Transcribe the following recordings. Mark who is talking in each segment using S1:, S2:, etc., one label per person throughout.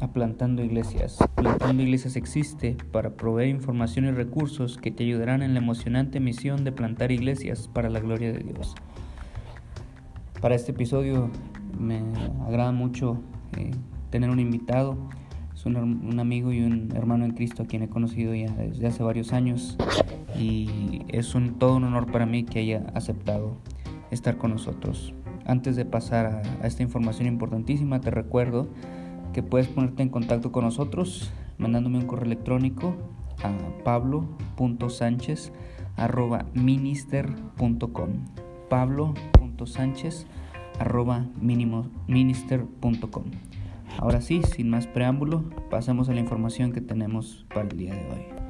S1: A Plantando Iglesias. Plantando Iglesias existe para proveer información y recursos que te ayudarán en la emocionante misión de plantar iglesias para la gloria de Dios. Para este episodio me agrada mucho eh, tener un invitado. Es un, un, amigo y un hermano en Cristo a quien he conocido ya desde hace varios años y es un, todo un honor para mí que haya aceptado estar con nosotros. Antes de pasar a, a esta información importantísima, te recuerdo que puedes ponerte en contacto con nosotros mandándome un correo electrónico a pablo.sánchez.minister.com pablo.sánchez.minister.com Ahora sí, sin más preámbulo, pasemos a la información que tenemos para el día de hoy.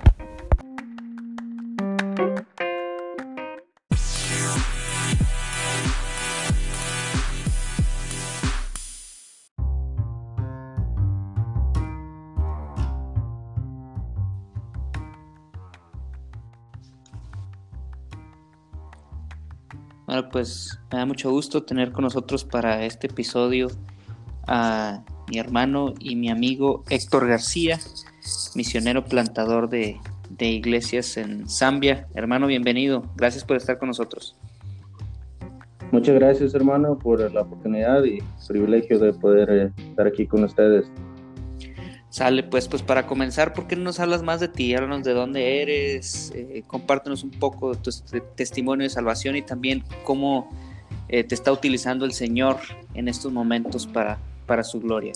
S1: Pues me da mucho gusto tener con nosotros para este episodio a mi hermano y mi amigo Héctor García, misionero plantador de, de iglesias en Zambia. Hermano, bienvenido. Gracias por estar con nosotros.
S2: Muchas gracias, hermano, por la oportunidad y privilegio de poder eh, estar aquí con ustedes.
S1: Sale, pues, pues para comenzar, ¿por qué no nos hablas más de ti? Háblanos de dónde eres, eh, compártenos un poco de tu testimonio de salvación y también cómo eh, te está utilizando el Señor en estos momentos para, para su gloria.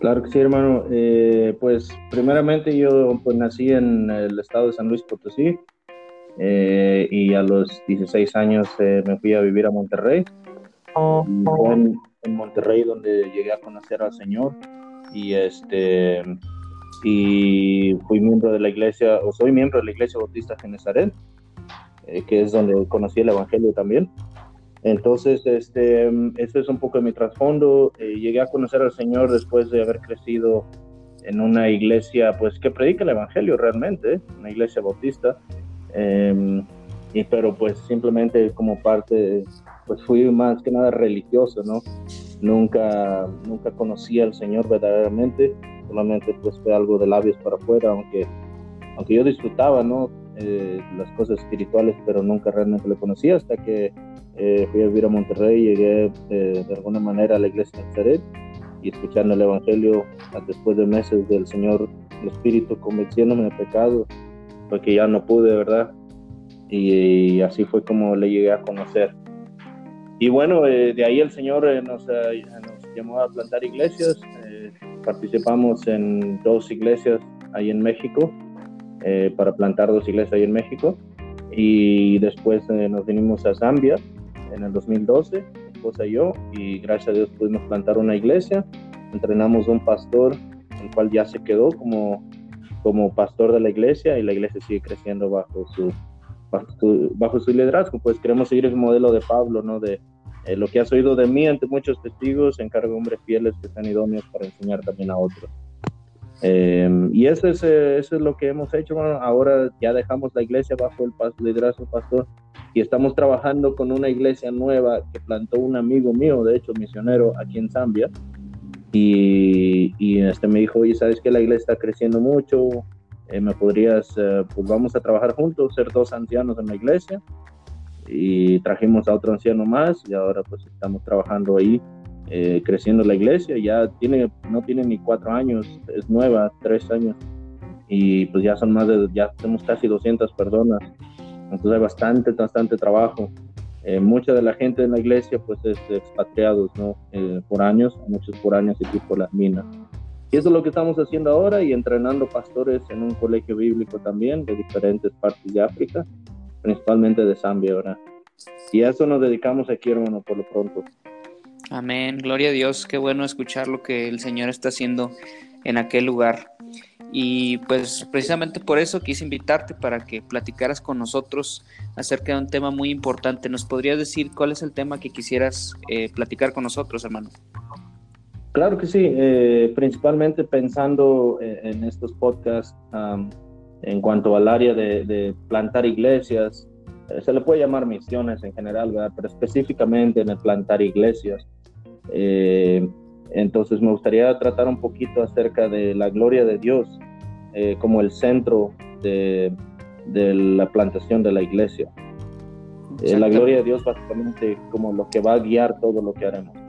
S2: Claro que sí, hermano. Eh, pues primeramente yo pues, nací en el estado de San Luis Potosí eh, y a los 16 años me fui a vivir a Monterrey. Fue en Monterrey donde llegué a conocer al Señor y este y fui miembro de la iglesia o soy miembro de la iglesia bautista Genezaret eh, que es donde conocí el evangelio también. Entonces este eso es un poco de mi trasfondo eh, llegué a conocer al señor después de haber crecido en una iglesia pues que predica el evangelio realmente una iglesia bautista. Eh, y pero pues simplemente como parte pues fui más que nada religioso no nunca, nunca conocí al Señor verdaderamente, solamente pues fue algo de labios para afuera, aunque, aunque yo disfrutaba, ¿no? Eh, las cosas espirituales, pero nunca realmente lo conocía hasta que eh, fui a vivir a Monterrey, llegué eh, de alguna manera a la iglesia de Nazaret y escuchando el Evangelio después de meses del Señor, el Espíritu convenciéndome de pecado, porque ya no pude, ¿verdad? Y, y así fue como le llegué a conocer. Y bueno, eh, de ahí el Señor eh, nos, eh, nos, llamó a plantar iglesias. participamos en dos iglesias ahí en México, para plantar dos iglesias ahí en México. Y después nos vinimos a Zambia en el 2012, mi esposa y yo, y gracias a Dios pudimos plantar una iglesia. Entrenamos un pastor, el cual ya se quedó como, como pastor de la iglesia y la iglesia sigue creciendo bajo su, bajo su, liderazgo, pues queremos seguir el modelo de Pablo, ¿no? De eh, lo que has oído de mí ante muchos testigos, encargo hombres fieles que están idóneos para enseñar también a otros. Eh, y eso es, eh, eso es lo que hemos hecho. Bueno, ahora ya dejamos la iglesia bajo el liderazgo pastor y estamos trabajando con una iglesia nueva que plantó un amigo mío, de hecho misionero, aquí en Zambia. Y, y este me dijo, oye, ¿sabes que la iglesia está creciendo mucho? Eh, me podrías, eh, pues vamos a trabajar juntos, ser dos ancianos en la iglesia. Y trajimos a otro anciano más y ahora pues estamos trabajando ahí, eh, creciendo la iglesia. Ya tiene, no tiene ni cuatro años, es nueva, tres años. Y pues ya son más de, ya tenemos casi 200 personas. Entonces hay bastante, bastante trabajo. mucha de la gente en la iglesia pues es expatriados, ¿no? por años, muchos por años y por las minas. Y eso es lo que estamos haciendo ahora y entrenando pastores en un colegio bíblico también de diferentes partes de África, principalmente de Zambia ahora. Y a eso nos dedicamos aquí, hermano, por lo pronto.
S1: Amén, gloria a Dios, qué bueno escuchar lo que el Señor está haciendo en aquel lugar. Y pues precisamente por eso quise invitarte para que platicaras con nosotros acerca de un tema muy importante. ¿Nos podrías decir cuál es el tema que quisieras eh, platicar con nosotros, hermano?
S2: Claro que sí, eh, principalmente pensando eh, en estos podcasts um, en cuanto al área de, de plantar iglesias, eh, se le puede llamar misiones en general, ¿verdad? pero específicamente en el plantar iglesias. Eh, Entonces me gustaría tratar un poquito acerca de la gloria de Dios como el centro de, la plantación de la iglesia. La gloria de Dios básicamente como lo que va a guiar todo lo que haremos.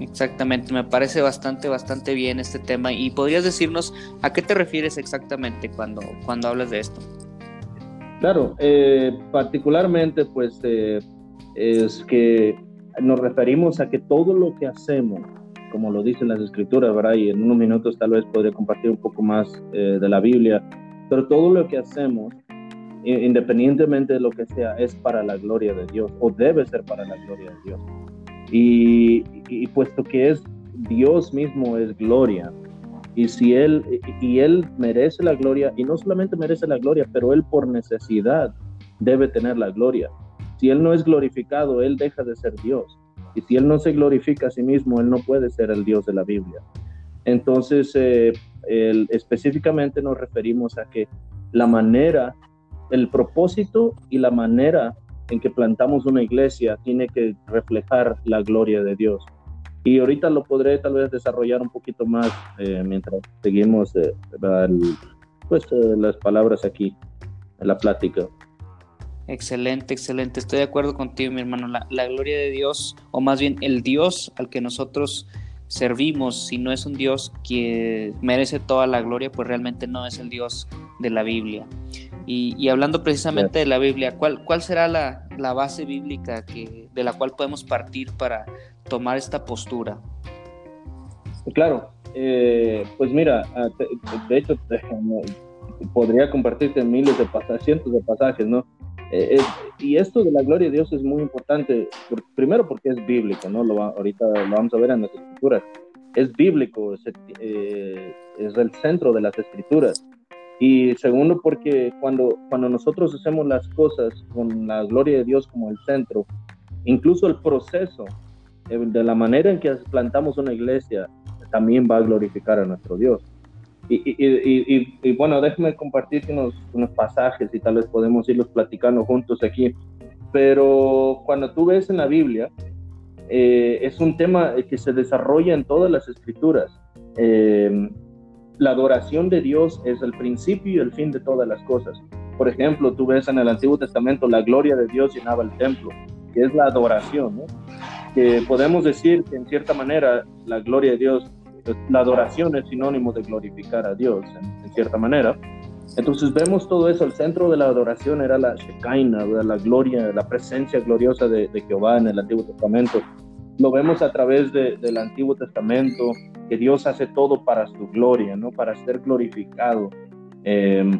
S1: Exactamente, me parece bastante, bastante bien este tema. ¿Y podrías decirnos a qué te refieres exactamente cuando, cuando hablas de esto?
S2: Claro, eh, particularmente pues es que nos referimos a que todo lo que hacemos, como lo dicen las escrituras, ¿verdad? Y en unos minutos tal vez podré compartir un poco más eh, de la Biblia, pero todo lo que hacemos, independientemente de lo que sea, es para la gloria de Dios o debe ser para la gloria de Dios. Y, puesto que es Dios mismo es gloria, y si él y él merece la gloria y no solamente merece la gloria, pero él por necesidad debe tener la gloria. Si Él no es glorificado, Él deja de ser Dios. Y si Él no se glorifica a sí mismo, Él no puede ser el Dios de la Biblia. Entonces, eh, específicamente nos referimos a que la manera, el propósito y la manera en que plantamos una iglesia tiene que reflejar la gloria de Dios. Y ahorita lo podré tal vez desarrollar un poquito más eh, mientras seguimos eh, pues, las palabras aquí la plática.
S1: Excelente, excelente. Estoy de acuerdo contigo, mi hermano. La, gloria de Dios, o más bien el Dios al que nosotros servimos, si no es un Dios que merece toda la gloria, pues realmente no es el Dios de la Biblia. Y, hablando precisamente de la Biblia, ¿cuál, cuál será la, base bíblica que, de la cual podemos partir para tomar esta postura?
S2: Claro, eh, pues mira, ah, de hecho podría compartirte miles de pasajes, cientos de pasajes, ¿no? Eh, y esto de la gloria de Dios es muy importante, primero porque es bíblico, ¿no? Lo ahorita lo vamos a ver en las escrituras. Es bíblico, es, eh, es el centro de las escrituras. Y segundo porque cuando, cuando nosotros hacemos las cosas con la gloria de Dios como el centro, incluso el proceso eh, de la manera en que plantamos una iglesia también va a glorificar a nuestro Dios. Y, bueno, déjame compartir unos, unos pasajes y tal vez podemos irlos platicando juntos aquí. Pero cuando tú ves en la Biblia, eh, es un tema que se desarrolla en todas las escrituras. Eh, la adoración de Dios es el principio y el fin de todas las cosas. Por ejemplo, tú ves en el Antiguo Testamento la gloria de Dios llenaba el templo, que es la adoración, ¿no? que podemos decir que en cierta manera la gloria de Dios la adoración es sinónimo de glorificar a Dios, en, cierta manera. Entonces vemos todo eso, el centro de la adoración era la Shekinah, la gloria, la presencia gloriosa de, Jehová en el Antiguo Testamento. Lo vemos a través del Antiguo Testamento, que Dios hace todo para su gloria, ¿no? para ser glorificado. Eh,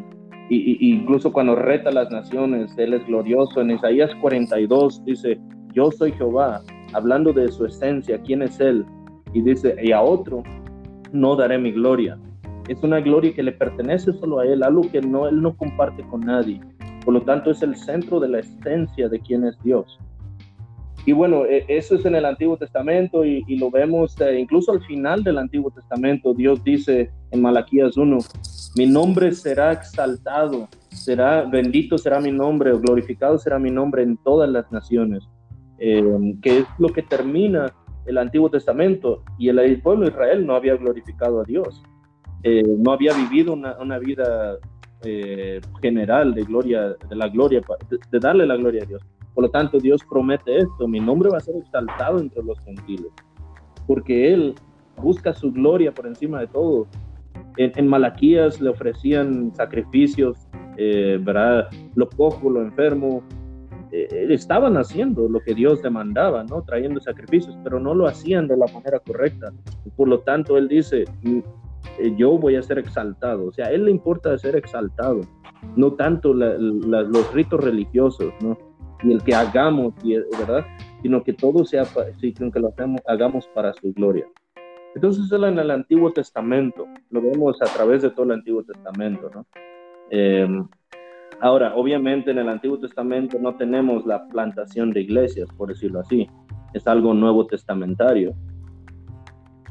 S2: y, incluso cuando reta a las naciones, Él es glorioso. En Isaías 42 dice, yo soy Jehová, hablando de su esencia, quién es Él. Y dice, y a otro no daré mi gloria. Es una gloria que le pertenece solo a Él, algo que no, Él no comparte con nadie. Por lo tanto, es el centro de la esencia de quién es Dios. Y bueno, e, eso es en el Antiguo Testamento y, lo vemos eh, incluso al final del Antiguo Testamento. Dios dice en Malaquías 1, mi nombre será exaltado, será bendito será mi nombre, o glorificado será mi nombre en todas las naciones. Eh, que es lo que termina el Antiguo Testamento y el, pueblo de Israel no había glorificado a Dios, eh, no había vivido una, vida general de gloria, de la gloria, de, darle la gloria a Dios. Por lo tanto, Dios promete esto, mi nombre va a ser exaltado entre los gentiles, porque Él busca su gloria por encima de todo. En, Malaquías le ofrecían sacrificios, eh, ¿verdad? Lo cojo, lo enfermo, eh, estaban haciendo lo que Dios demandaba, ¿no? Trayendo sacrificios, pero no lo hacían de la manera correcta. Por lo tanto, Él dice, mm, eh, yo voy a ser exaltado. O sea, a Él le importa ser exaltado, no tanto los ritos religiosos, ¿no? Y el que hagamos, ¿verdad? Sino que todo sea, sino que lo hagamos, hagamos para su gloria. Entonces, en el Antiguo Testamento, lo vemos a través de todo el Antiguo Testamento, ¿no? Eh, Ahora, obviamente en el Antiguo Testamento no tenemos la plantación de iglesias, por decirlo así. Es algo nuevo testamentario.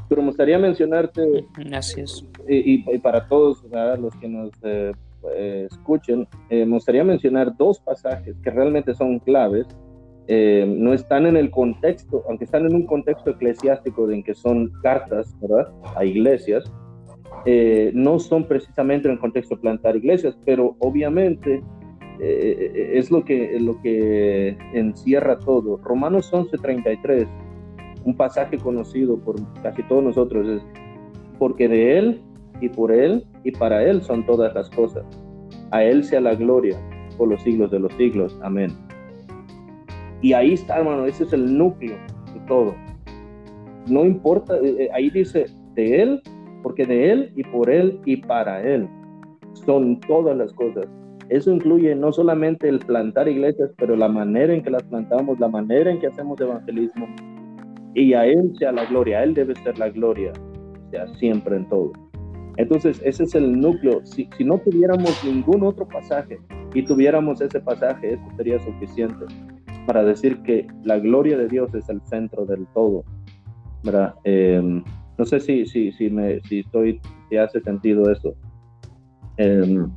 S2: Pero me gustaría mencionarte,
S1: Gracias.
S2: Y, para todos los que nos eh, eh, escuchen, eh, me gustaría mencionar dos pasajes que realmente son claves eh, no están en el contexto, aunque están en un contexto eclesiástico en que son cartas, ¿verdad? A iglesias, eh, no son precisamente en el contexto de plantar iglesias, pero obviamente eh, es lo que, lo que encierra todo. Romanos 11:33, un pasaje conocido por casi todos nosotros, es porque de Él y por Él y para Él son todas las cosas. A Él sea la gloria por los siglos de los siglos. Amén. Y ahí está, hermano, ese es el núcleo de todo. No importa, eh, eh, ahí dice de Él, porque de Él y por Él y para Él son todas las cosas. Eso incluye no solamente el plantar iglesias, pero la manera en que las plantamos, la manera en que hacemos evangelismo. Y a Él sea la gloria, a Él debe ser la gloria, sea siempre en todo. Entonces, ese es el núcleo. Si, si no tuviéramos ningún otro pasaje y tuviéramos ese pasaje, eso sería suficiente para decir que la gloria de Dios es el centro del todo. ¿verdad? Em, no sé si, si, si, me, si, estoy, si hace sentido eso.
S1: Em,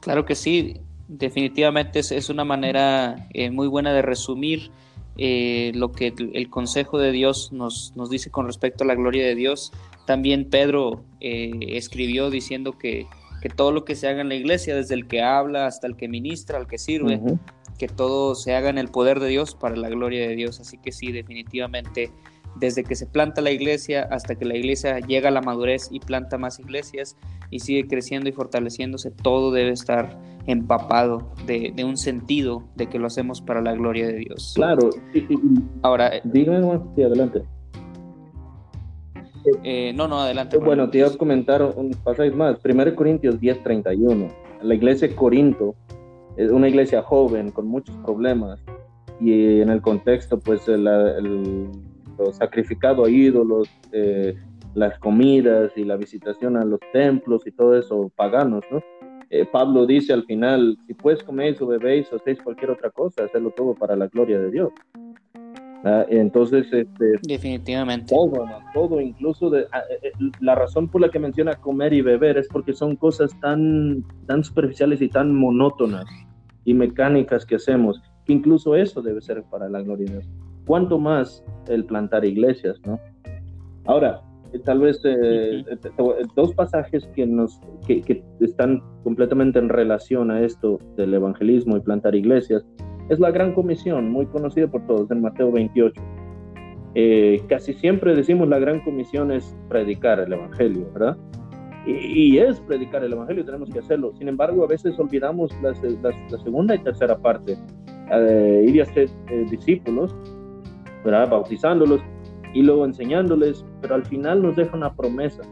S1: claro que sí, definitivamente es, es una manera eh, muy buena de resumir eh, lo que el, consejo de Dios nos, nos, dice con respecto a la gloria de Dios. También Pedro eh, escribió diciendo que, que, todo lo que se haga en la iglesia, desde el que habla hasta el que ministra, al que sirve, que todo se haga en el poder de Dios para la gloria de Dios. Así que sí, definitivamente, desde que se planta la iglesia hasta que la iglesia llega a la madurez y planta más iglesias y sigue creciendo y fortaleciéndose, todo debe estar empapado de, un sentido de que lo hacemos para la gloria de Dios.
S2: Claro.
S1: Ahora,
S2: dígame, adelante.
S1: Eh, no, no, adelante.
S2: Bueno, te iba a comentar un pasaje más. 1 Corintios 10:31. La iglesia de Corinto es una iglesia joven con muchos problemas y en el contexto pues el, lo sacrificado a ídolos, eh, las comidas y la visitación a los templos y todo eso paganos, ¿no? Eh, Pablo dice al final, si pues coméis o bebéis o hacéis cualquier otra cosa, hacerlo todo para la gloria de Dios. Ah, entonces, este,
S1: definitivamente.
S2: Todo, todo, incluso de, ah, eh, la razón por la que menciona comer y beber es porque son cosas tan, tan superficiales y tan monótonas y mecánicas que hacemos, que incluso eso debe ser para la gloria de Dios. Cuanto más el plantar iglesias, ¿no? Ahora, eh, tal vez eh, eh, dos pasajes que, nos, que, que, están completamente en relación a esto del evangelismo y plantar iglesias, es la gran comisión, muy conocida por todos, en Mateo 28. casi siempre decimos la gran comisión es predicar el evangelio, ¿verdad? y, es predicar el Evangelio, tenemos que hacerlo. Sin embargo, a veces olvidamos la, segunda y tercera parte, eh, ir a ser eh, discípulos, ¿verdad? bautizándolos y luego enseñándoles, pero al final nos deja una promesa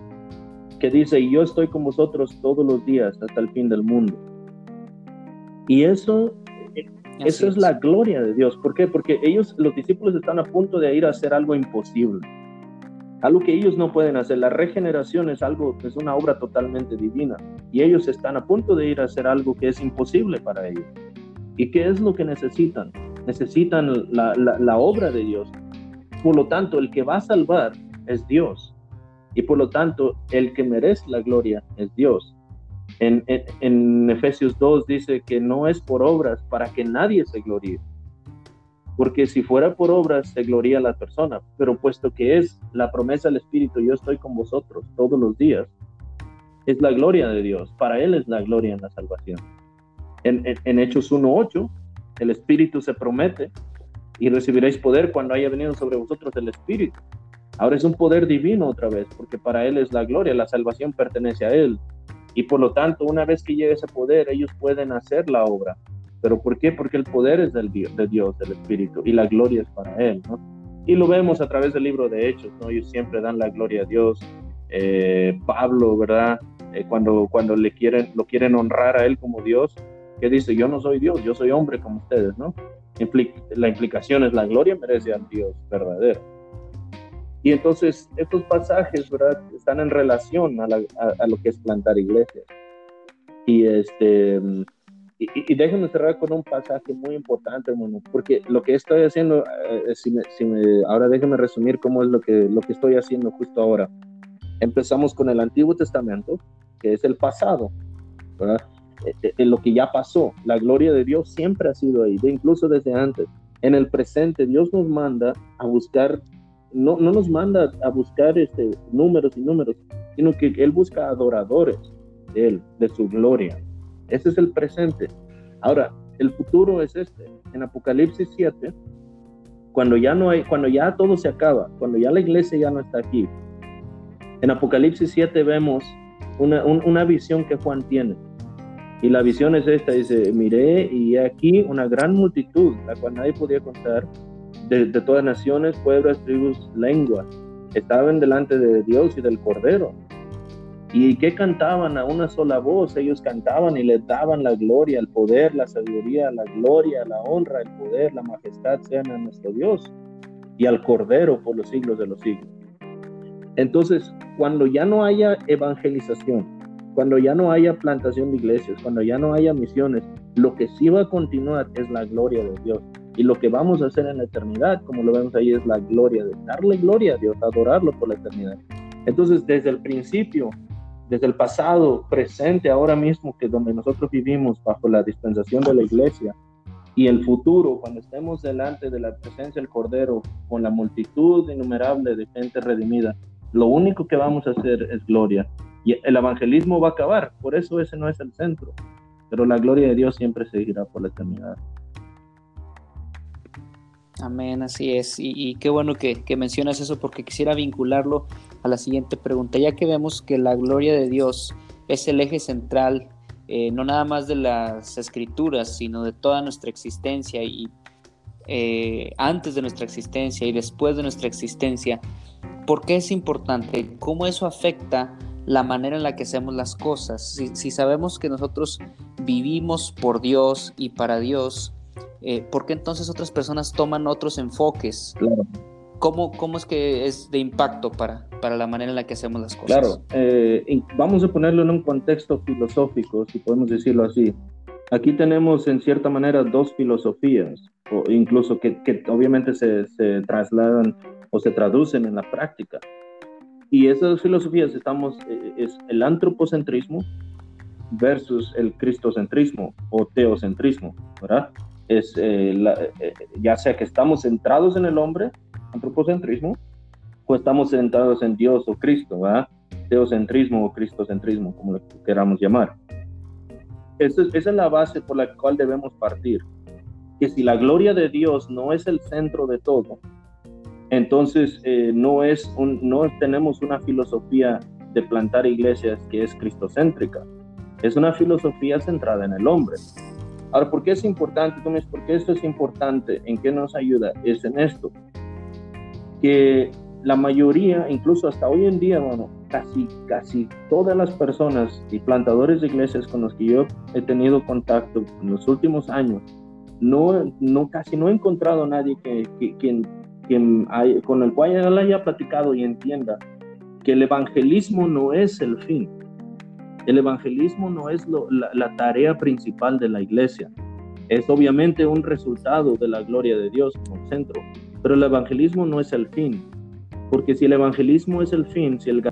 S2: que dice, yo estoy con vosotros todos los días hasta el fin del mundo. Y eso, eso es la gloria de Dios. ¿Por qué? Porque ellos, los discípulos están a punto de ir a hacer algo imposible algo que ellos no pueden hacer. La regeneración es algo, es una obra totalmente divina y ellos están a punto de ir a hacer algo que es imposible para ellos. ¿Y qué es lo que necesitan? Necesitan la, obra de Dios. Por lo tanto, el que va a salvar es Dios. Y por lo tanto, el que merece la gloria es Dios. En, en, Efesios 2 dice que no es por obras para que nadie se gloríe porque si fuera por obras se gloria la persona, pero puesto que es la promesa del Espíritu, yo estoy con vosotros todos los días, es la gloria de Dios, para Él es la gloria en la salvación. En, en, Hechos 1.8, el Espíritu se promete y recibiréis poder cuando haya venido sobre vosotros el Espíritu. Ahora es un poder divino otra vez, porque para Él es la gloria, la salvación pertenece a Él. Y por lo tanto, una vez que llegue ese poder, ellos pueden hacer la obra ¿Pero por qué? Porque el poder es del Dios, de Dios, del Espíritu, y la gloria es para Él. Y lo vemos a través del libro de Hechos, ¿no? Ellos siempre dan la gloria a Dios. Eh, Pablo, ¿verdad? Eh, cuando, cuando le quieren, lo quieren honrar a Él como Dios, que dice, yo no soy Dios, yo soy hombre como ustedes, ¿no? la implicación es la gloria merece al Dios verdadero. Y entonces estos pasajes, ¿verdad? Están en relación a, a lo que es plantar iglesias. Y este y, déjenme cerrar con un pasaje muy importante, hermano, porque lo que estoy haciendo, eh, si, me, ahora déjenme resumir cómo es lo que, lo que estoy haciendo justo ahora. Empezamos con el Antiguo Testamento, que es el pasado, ¿verdad? Eh, eh, lo que ya pasó. La gloria de Dios siempre ha sido ahí, incluso desde antes. En el presente, Dios nos manda a buscar, no, no nos manda a buscar este, números y números, sino que Él busca adoradores de Él, de su gloria. Ese es el presente. Ahora, el futuro es este. En Apocalipsis 7, cuando ya no hay, cuando ya todo se acaba, cuando ya la iglesia ya no está aquí. En Apocalipsis 7 vemos una, una visión que Juan tiene. Y la visión es esta, dice, miré y aquí una gran multitud, la cual nadie podía contar, de, todas naciones, pueblos, tribus, lenguas, estaban delante de Dios y del Cordero ¿Y qué cantaban a una sola voz? Ellos cantaban y le daban la gloria, el poder, la sabiduría, la gloria, la honra, el poder, la majestad sean a nuestro Dios y al Cordero por los siglos de los siglos. Entonces, cuando ya no haya evangelización, cuando ya no haya plantación de iglesias, cuando ya no haya misiones, lo que sí va a continuar es la gloria de Dios. Y lo que vamos a hacer en la eternidad, como lo vemos ahí, es la gloria de darle gloria a Dios, adorarlo por la eternidad. Entonces, desde el principio, desde el pasado, presente, ahora mismo, que donde nosotros vivimos bajo la dispensación de la iglesia, y el futuro, cuando estemos delante de la presencia del Cordero, con la multitud innumerable de gente redimida, lo único que vamos a hacer es gloria. Y el evangelismo va a acabar, por eso ese no es el centro, pero la gloria de Dios siempre seguirá por la eternidad.
S1: Amén, así es. Y, qué bueno que, mencionas eso porque quisiera vincularlo a la siguiente pregunta. Ya que vemos que la gloria de Dios es el eje central, eh, no nada más de las escrituras, sino de toda nuestra existencia y eh, antes de nuestra existencia y después de nuestra existencia, ¿por qué es importante? ¿Cómo eso afecta la manera en la que hacemos las cosas? si sabemos que nosotros vivimos por Dios y para Dios, eh, ¿por qué entonces otras personas toman otros enfoques? Claro. ¿Cómo, ¿Cómo, es que es de impacto para, para la manera en la que hacemos las cosas?
S2: Claro, eh, vamos a ponerlo en un contexto filosófico, si podemos decirlo así. Aquí tenemos en cierta manera dos filosofías, o incluso que, que obviamente se, se, trasladan o se traducen en la práctica. Y esas filosofías estamos, eh, es el antropocentrismo versus el cristocentrismo o teocentrismo, ¿verdad? Es eh, eh, ya sea que estamos centrados en el hombre, antropocentrismo, o estamos centrados en Dios o Cristo, ¿verdad? Teocentrismo o cristocentrismo, como lo queramos llamar. Esa es, la base por la cual debemos partir. Que si la gloria de Dios no es el centro de todo, entonces eh, no, es un, no tenemos una filosofía de plantar iglesias que es cristocéntrica. Es una filosofía centrada en el hombre. Ahora, ¿por qué es importante? Tú ¿por qué esto es importante? ¿En qué nos ayuda? Es en esto. Que la mayoría, incluso hasta hoy en día, bueno, casi, casi todas las personas y plantadores de iglesias con los que yo he tenido contacto en los últimos años, no, no casi no he encontrado a nadie que, quien, quien con el cual él haya platicado y entienda que el evangelismo no es el fin, el evangelismo no es la, tarea principal de la iglesia. Es obviamente un resultado de la gloria de Dios como centro, pero el evangelismo no es el fin. Porque si el evangelismo es el fin, si el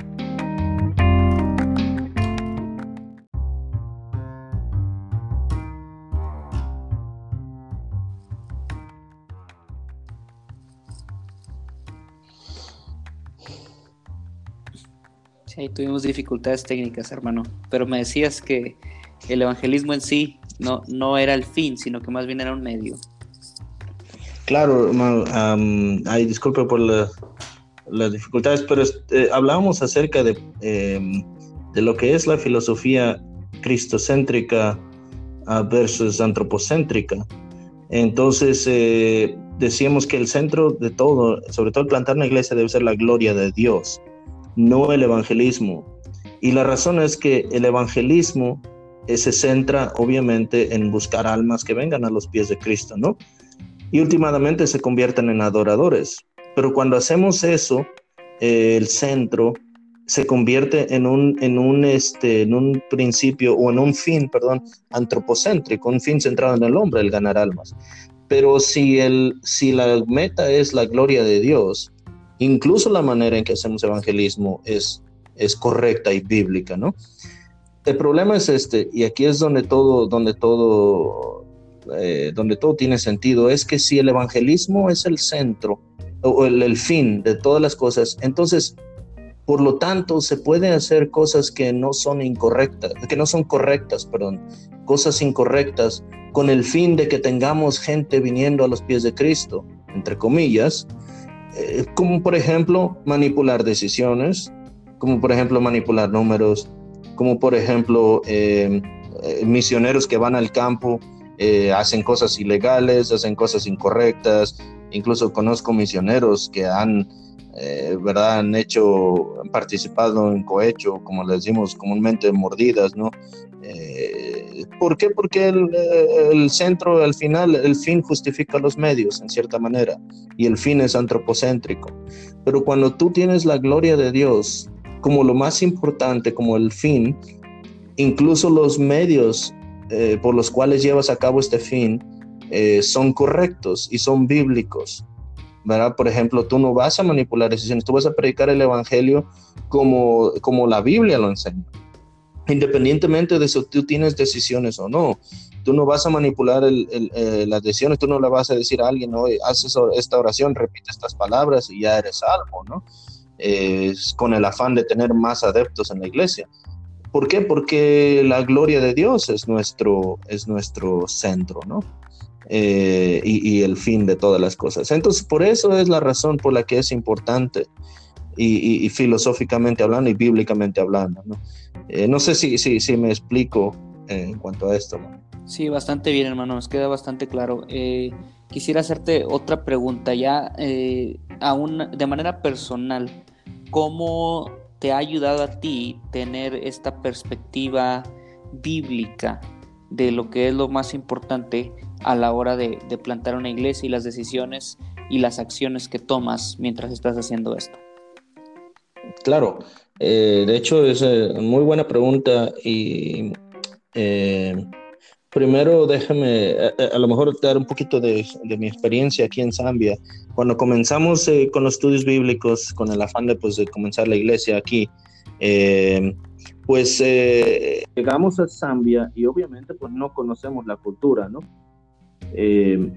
S1: Sí, tuvimos dificultades técnicas, hermano. Pero me decías que el evangelismo en sí no, no era el fin, sino que más bien era un medio.
S2: Claro, hermano. ay, disculpe por las dificultades, pero eh, hablábamos acerca de, em, de lo que es la filosofía cristocéntrica ah, versus antropocéntrica. Entonces, eh, decíamos que el centro de todo, sobre todo plantar una iglesia, debe ser la gloria de Dios no el evangelismo. Y la razón es que el evangelismo eh, se centra obviamente en buscar almas que vengan a los pies de Cristo, ¿no? Y últimamente se convierten en adoradores. Pero cuando hacemos eso, eh, el centro se convierte en un, en, un, este, en un principio o en un fin, perdón, antropocéntrico, un fin centrado en el hombre, el ganar almas. Pero si, el, si la meta es la gloria de Dios, incluso la manera en que hacemos evangelismo es, es correcta y bíblica, ¿no? El problema es este, y aquí es donde todo, donde todo eh, donde todo tiene sentido, es que si el evangelismo es el centro o el, el fin de todas las cosas, entonces por lo tanto, se pueden hacer cosas que no son incorrectas, que no son correctas, perdón, cosas incorrectas con el fin de que tengamos gente viniendo a los pies de Cristo, entre comillas, eh, como por ejemplo manipular decisiones, como por ejemplo manipular números, como por ejemplo eh, eh, misioneros que van al campo, hacen cosas ilegales, hacen cosas incorrectas, incluso conozco misioneros que han eh, ¿verdad? Han hecho, han participado en cohecho, como le decimos comúnmente, mordidas, ¿no? Eh, ¿Por qué? Porque el, el, centro, al final, el fin justifica los medios, en cierta manera, y el fin es antropocéntrico. Pero cuando tú tienes la gloria de Dios como lo más importante, como el fin, incluso los medios eh, por los cuales llevas a cabo este fin son correctos y son bíblicos. ¿verdad? Por ejemplo, tú no vas a manipular decisiones, tú vas a predicar el Evangelio como, como la Biblia lo enseña. Independientemente de si tú tienes decisiones o no, tú no vas a manipular eh, las decisiones, tú no le vas a decir a alguien, oye, haces esta oración, repite estas palabras y ya eres salvo, ¿no? con el afán de tener más adeptos en la iglesia. ¿Por qué? Porque la gloria de Dios es nuestro, es nuestro centro, ¿no? Eh, y, el fin de todas las cosas. Entonces, por eso es la razón por la que es importante y, filosóficamente hablando y bíblicamente hablando. No, eh, sé si, si, me explico en cuanto a esto.
S1: Sí, bastante bien, hermano, nos queda bastante claro. Eh, quisiera hacerte otra pregunta ya, aún de manera personal. ¿Cómo te ha ayudado a ti tener esta perspectiva bíblica de lo que es lo más importante a la hora de, plantar una iglesia y las decisiones y las acciones que tomas mientras estás haciendo esto?
S2: Claro, eh, de hecho es eh, muy buena pregunta y eh, primero déjame a, lo mejor dar un poquito de, mi experiencia aquí en Zambia. Cuando comenzamos con los estudios bíblicos, con el afán de, pues, de comenzar la iglesia aquí, pues llegamos a Zambia y obviamente pues no conocemos la cultura, ¿no? Eh,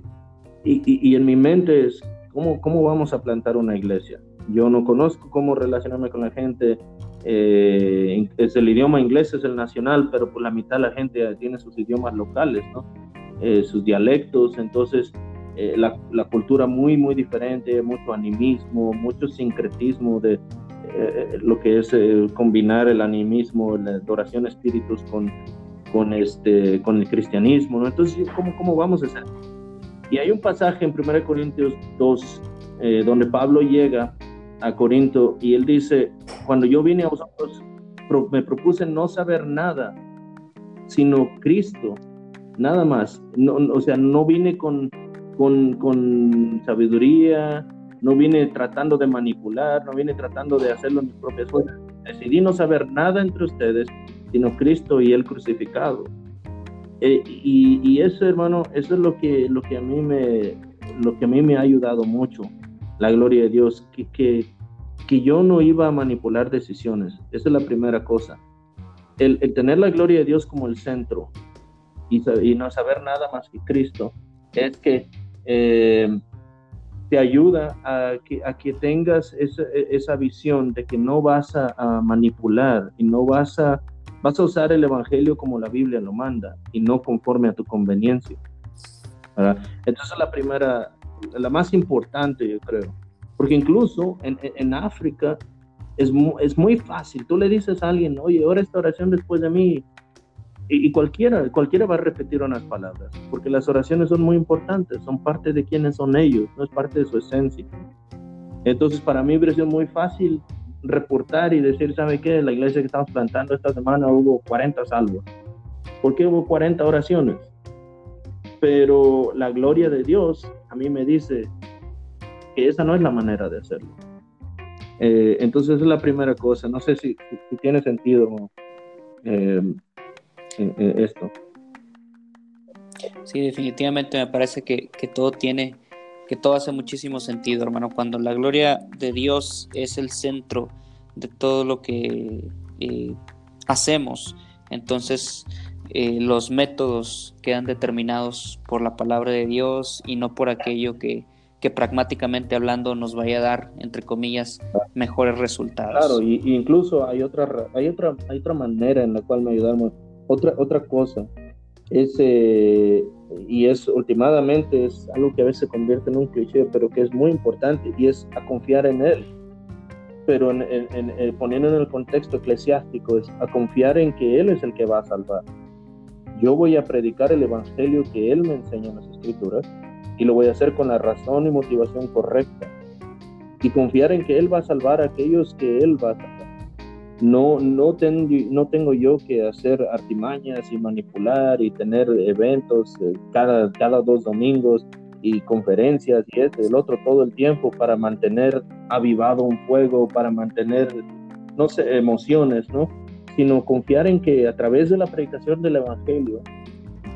S2: y, en mi mente es, ¿cómo, ¿cómo vamos a plantar una iglesia? Yo no conozco cómo relacionarme con la gente. Eh, es el idioma inglés, es el nacional, pero por la mitad la gente tiene sus idiomas locales, ¿no? Eh, sus dialectos, entonces la, la, cultura muy, muy diferente, mucho animismo, mucho sincretismo de lo que es combinar el animismo, la adoración a espíritus con con, este, con el cristianismo, ¿no? Entonces, ¿cómo, cómo vamos a hacer? Y hay un pasaje en 1 Corintios 2, eh, donde Pablo llega a Corinto y él dice, cuando yo vine a vosotros, me propuse no saber nada, sino Cristo, nada más. No, o sea, no vine con, con, con sabiduría, no vine tratando de manipular, no vine tratando de hacerlo en mis propias fuerzas. Decidí no saber nada entre ustedes, sino Cristo y el crucificado. Eh, y, eso, hermano, eso es lo que, lo que a mí me, lo que a mí me ha ayudado mucho, la gloria de Dios, que, que, que yo no iba a manipular decisiones. Esa es la primera cosa. El, tener la gloria de Dios como el centro y, y, no saber nada más que Cristo es que eh, te ayuda a que, a que tengas esa, esa, visión de que no vas a, a manipular y no vas a Vas a usar el Evangelio como la Biblia lo manda y no conforme a tu conveniencia. Entonces la primera, la más importante yo creo, porque incluso en, en África es, es, muy fácil. Tú le dices a alguien, oye, ora esta oración después de mí. Y, y, cualquiera, cualquiera va a repetir unas palabras, porque las oraciones son muy importantes, son parte de quienes son ellos, no es parte de su esencia. Entonces, para mí hubiera sido muy fácil reportar y decir, ¿sabe qué? La iglesia que estamos plantando esta semana hubo 40 salvos. ¿Por qué hubo 40 oraciones? Pero la gloria de Dios a mí me dice que esa no es la manera de hacerlo. Eh, entonces es la primera cosa. No sé si, tiene sentido eh, esto.
S1: Sí, definitivamente me parece que, que todo tiene que todo hace muchísimo sentido, hermano. Cuando la gloria de Dios es el centro de todo lo que eh, hacemos, entonces eh, los métodos quedan determinados por la palabra de Dios y no por aquello que, que pragmáticamente hablando nos vaya a dar, entre comillas, mejores resultados.
S2: Claro, y, incluso hay otra, hay otra, hay otra manera en la cual me ayudamos. Otra, otra cosa es, eh, y es últimamente es algo que a veces se convierte en un cliché, pero que es muy importante, y es a confiar en Él. Pero en, en, poniendo en el contexto eclesiástico, es a confiar en que Él es el que va a salvar. Yo voy a predicar el Evangelio que Él me enseña en las Escrituras y lo voy a hacer con la razón y motivación correcta. Y confiar en que Él va a salvar a aquellos que Él va a salvar. No, no, tengo, yo que hacer artimañas y manipular y tener eventos eh, cada, cada dos domingos y conferencias y este, el otro todo el tiempo para mantener avivado un fuego, para mantener, no sé, emociones, ¿no? Sino confiar en que a través de la predicación del Evangelio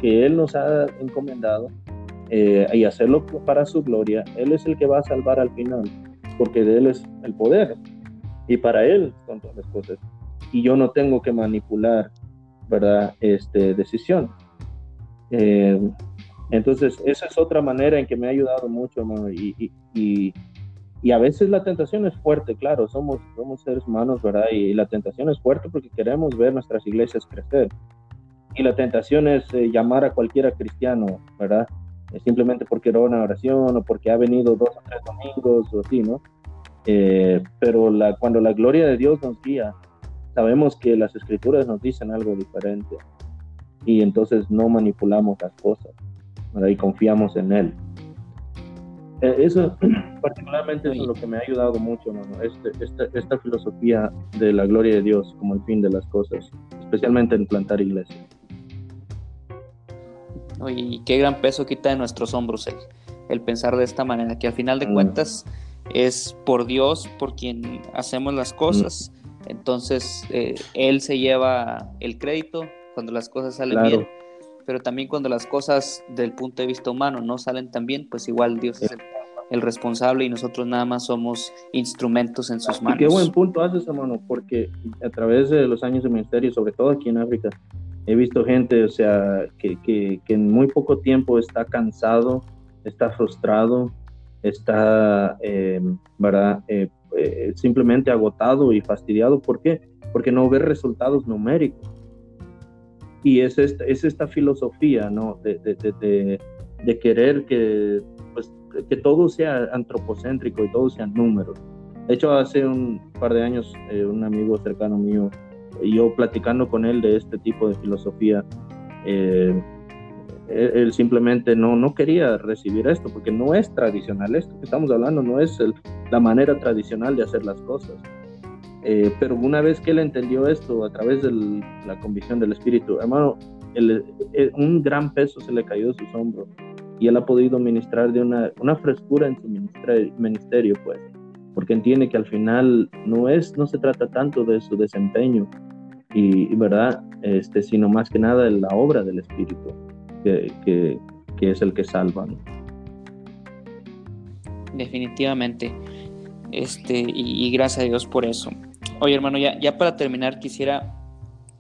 S2: que Él nos ha encomendado eh, y hacerlo para su gloria, Él es el que va a salvar al final, porque de Él es el poder y para Él son todas las cosas. Y yo no tengo que manipular, ¿verdad? Este, decisión. Eh, entonces, esa es otra manera en que me ha ayudado mucho, hermano. Y, a veces la tentación es fuerte, claro, somos, somos seres humanos, ¿verdad? Y, la tentación es fuerte porque queremos ver nuestras iglesias crecer. Y la tentación es eh, llamar a cualquiera cristiano, ¿verdad? simplemente porque era una oración o porque ha venido dos o tres domingos o así, ¿no? Eh, pero cuando la gloria de Dios nos guía, sabemos que las escrituras nos dicen algo diferente y entonces no manipulamos las cosas y confiamos en Él. Eh, eso particularmente es lo que me ha ayudado mucho, este, esta, esta filosofía de la gloria de Dios como el fin de las cosas, especialmente en plantar iglesias.
S1: Oye, y qué gran peso quita de nuestros hombros el, el pensar de esta manera, que al final de mm. cuentas es por Dios por quien hacemos las cosas. Entonces, eh, Él se lleva el crédito cuando las cosas salen bien, pero también cuando las cosas del punto de vista humano no salen tan bien, pues igual Dios es el, responsable y nosotros nada más somos instrumentos en sus manos.
S2: qué buen punto haces, hermano, porque a través de los años de ministerio, sobre todo aquí en África, he visto gente, o sea, que, que, que en muy poco tiempo está cansado, está frustrado, está, eh, ¿verdad? Eh, eh, simplemente agotado y fastidiado. ¿Por qué? Porque no ve resultados numéricos. Y es esta, es esta filosofía, ¿no? De, de, de, querer que, pues, que todo sea antropocéntrico y todo sean números. De hecho, hace un par de años, un amigo cercano mío, yo platicando con él de este tipo de filosofía, eh, él, simplemente no, no quería recibir esto, porque no es tradicional. Esto que estamos hablando no es la manera tradicional de hacer las cosas. Eh, pero una vez que él entendió esto a través de la convicción del Espíritu, hermano, eh, un gran peso se le cayó de sus hombros y él ha podido ministrar de una, una frescura en su ministerio, pues, porque entiende que al final no, es, no se trata tanto de su desempeño, y, verdad, este, sino más que nada de la obra del Espíritu que, es el que salva.
S1: Definitivamente. Este, y, gracias a Dios por eso. Oye, hermano, ya, ya para terminar, quisiera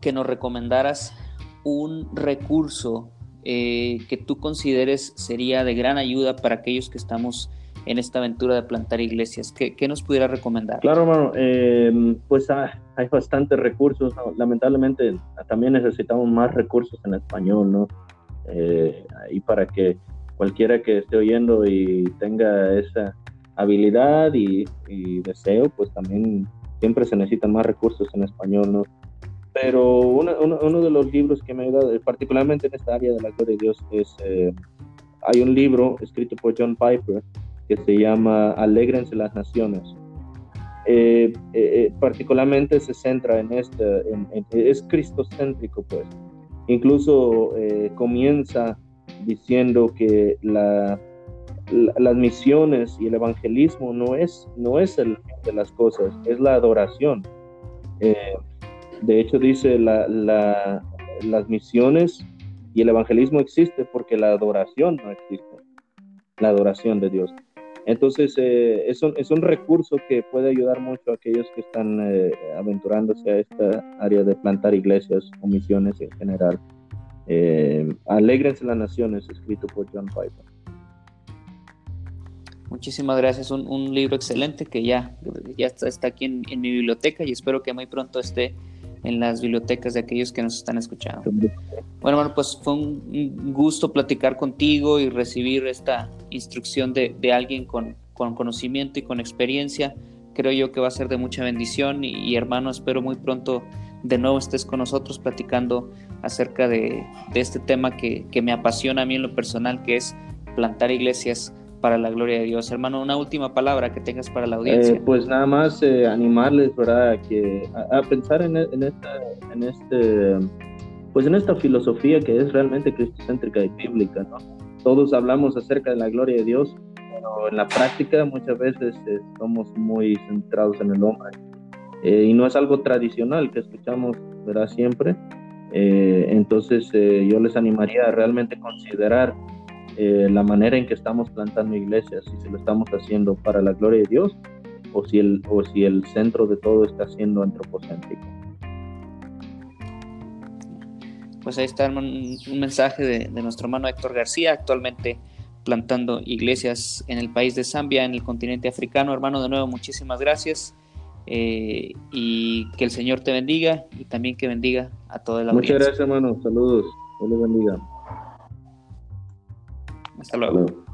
S1: que nos recomendaras un recurso eh, que tú consideres sería de gran ayuda para aquellos que estamos en esta aventura de plantar iglesias. ¿Qué, nos pudiera recomendar?
S2: Claro, hermano, eh, pues hay bastantes recursos. Lamentablemente también necesitamos más recursos en español, ¿no? eh, y para que cualquiera que esté oyendo y tenga esa habilidad y, deseo, pues también siempre se necesitan más recursos en español, ¿no? Pero uno, uno, de los libros que me ayuda, particularmente en esta área de la gloria de Dios, es, eh, hay un libro escrito por John Piper que se llama Alégrense las Naciones. Eh, eh, particularmente se centra en este, es cristocéntrico, pues Incluso eh, comienza diciendo que la, las misiones y el evangelismo no es, no es el de las cosas, es la adoración. Eh, de hecho, dice la, las misiones y el evangelismo existe porque la adoración no existe, la adoración de Dios. Entonces, eh, es, un, es, un, recurso que puede ayudar mucho a aquellos que están eh, aventurándose a esta área de plantar iglesias o misiones en general. Eh, Alégrense las naciones, escrito por John Piper.
S1: Muchísimas gracias, un, un libro excelente que ya, ya está, aquí en, mi biblioteca y espero que muy pronto esté en las bibliotecas de aquellos que nos están escuchando. Bueno, bueno, pues fue un gusto platicar contigo y recibir esta instrucción de, de alguien con, con, conocimiento y con experiencia. Creo yo que va a ser de mucha bendición y, hermano, espero muy pronto de nuevo estés con nosotros platicando acerca de, de este tema que, que me apasiona a mí en lo personal, que es plantar iglesias para la gloria de Dios. Hermano, una última palabra que tengas para la audiencia.
S2: Eh, pues nada más eh, animarles, ¿verdad? Que, a, pensar en, en, esta, en, este, pues en esta filosofía que es realmente cristocéntrica y bíblica, ¿no? Todos hablamos acerca de la gloria de Dios, pero en la práctica muchas veces eh, somos muy centrados en el hombre. y no es algo tradicional que escuchamos, ¿verdad? Siempre. entonces yo les animaría a realmente considerar eh, la manera en que estamos plantando iglesias, si se lo estamos haciendo para la gloria de Dios o si el, o si el centro de todo está siendo antropocéntrico.
S1: Pues ahí está un, mensaje de, nuestro hermano Héctor García, actualmente plantando iglesias en el país de Zambia, en el continente africano. Hermano, de nuevo, muchísimas gracias. Eh, y que el Señor te bendiga y también que bendiga a toda la
S2: Muchas gracias, hermano. Saludos. Dios le bendiga.
S1: Hasta luego.